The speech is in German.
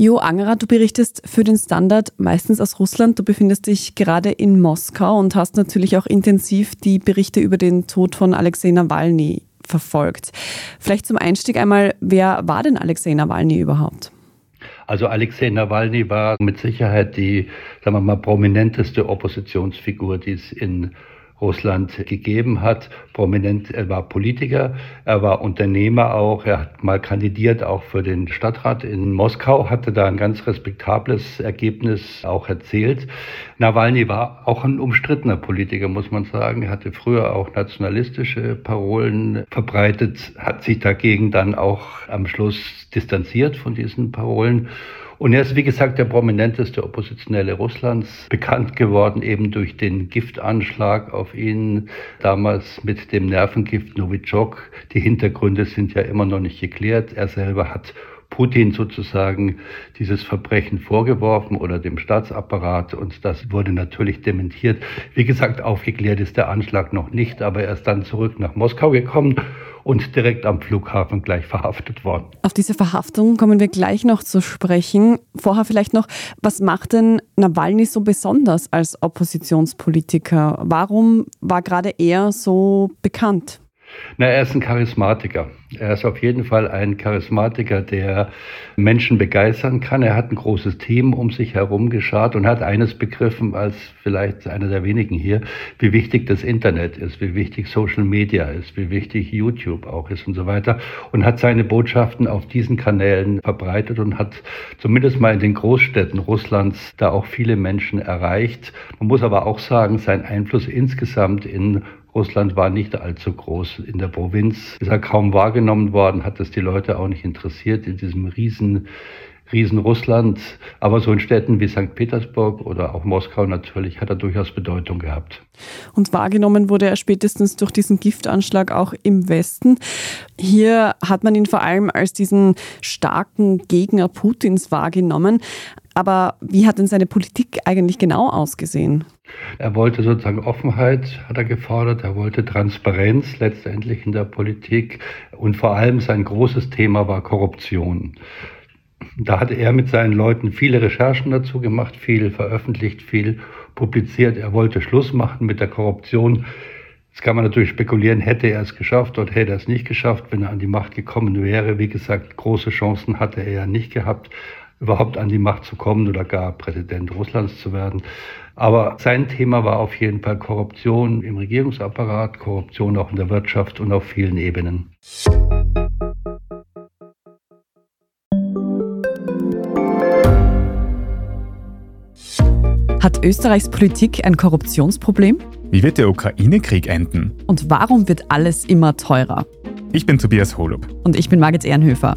Jo Angerer, du berichtest für den Standard meistens aus Russland. Du befindest dich gerade in Moskau und hast natürlich auch intensiv die Berichte über den Tod von Alexei Nawalny verfolgt. Vielleicht zum Einstieg einmal, wer war denn Alexei Nawalny überhaupt? Also Alexei Nawalny war mit Sicherheit die, sagen wir mal, prominenteste Oppositionsfigur, die es in Russland gegeben hat. Prominent, er war Politiker, er war Unternehmer auch, er hat mal kandidiert auch für den Stadtrat in Moskau, hatte da ein ganz respektables Ergebnis auch erzählt. Nawalny war auch ein umstrittener Politiker, muss man sagen. Er hatte früher auch nationalistische Parolen verbreitet, hat sich dagegen dann auch am Schluss distanziert von diesen Parolen und er ist, wie gesagt, der prominenteste Oppositionelle Russlands, bekannt geworden eben durch den Giftanschlag auf ihn, damals mit dem Nervengift Novichok. Die Hintergründe sind ja immer noch nicht geklärt. Er selber hat Putin sozusagen dieses Verbrechen vorgeworfen oder dem Staatsapparat und das wurde natürlich dementiert. Wie gesagt, aufgeklärt ist der Anschlag noch nicht, aber er ist dann zurück nach Moskau gekommen und direkt am Flughafen gleich verhaftet worden. Auf diese Verhaftung kommen wir gleich noch zu sprechen. Vorher vielleicht noch, was macht denn Nawalny so besonders als Oppositionspolitiker? Warum war gerade er so bekannt? Na, er ist ein Charismatiker. Er ist auf jeden Fall ein Charismatiker, der Menschen begeistern kann. Er hat ein großes Team um sich herum geschart und hat eines begriffen als vielleicht einer der wenigen hier, wie wichtig das Internet ist, wie wichtig Social Media ist, wie wichtig YouTube auch ist und so weiter. Und hat seine Botschaften auf diesen Kanälen verbreitet und hat zumindest mal in den Großstädten Russlands da auch viele Menschen erreicht. Man muss aber auch sagen, sein Einfluss insgesamt in Russland war nicht allzu groß. In der Provinz ist er kaum wahrgenommen worden, hat es die Leute auch nicht interessiert in diesem riesen Riesen Russland, aber so in Städten wie St. Petersburg oder auch Moskau natürlich hat er durchaus Bedeutung gehabt. Und wahrgenommen wurde er spätestens durch diesen Giftanschlag auch im Westen. Hier hat man ihn vor allem als diesen starken Gegner Putins wahrgenommen. Aber wie hat denn seine Politik eigentlich genau ausgesehen? Er wollte sozusagen Offenheit, hat er gefordert, er wollte Transparenz letztendlich in der Politik und vor allem sein großes Thema war Korruption. Da hatte er mit seinen Leuten viele Recherchen dazu gemacht, viel veröffentlicht, viel publiziert. Er wollte Schluss machen mit der Korruption. Jetzt kann man natürlich spekulieren, hätte er es geschafft oder hätte er es nicht geschafft, wenn er an die Macht gekommen wäre. Wie gesagt, große Chancen hatte er ja nicht gehabt überhaupt an die Macht zu kommen oder gar Präsident Russlands zu werden. Aber sein Thema war auf jeden Fall Korruption im Regierungsapparat, Korruption auch in der Wirtschaft und auf vielen Ebenen. Hat Österreichs Politik ein Korruptionsproblem? Wie wird der Ukraine-Krieg enden? Und warum wird alles immer teurer? Ich bin Tobias Holub. Und ich bin Margit Ehrenhöfer.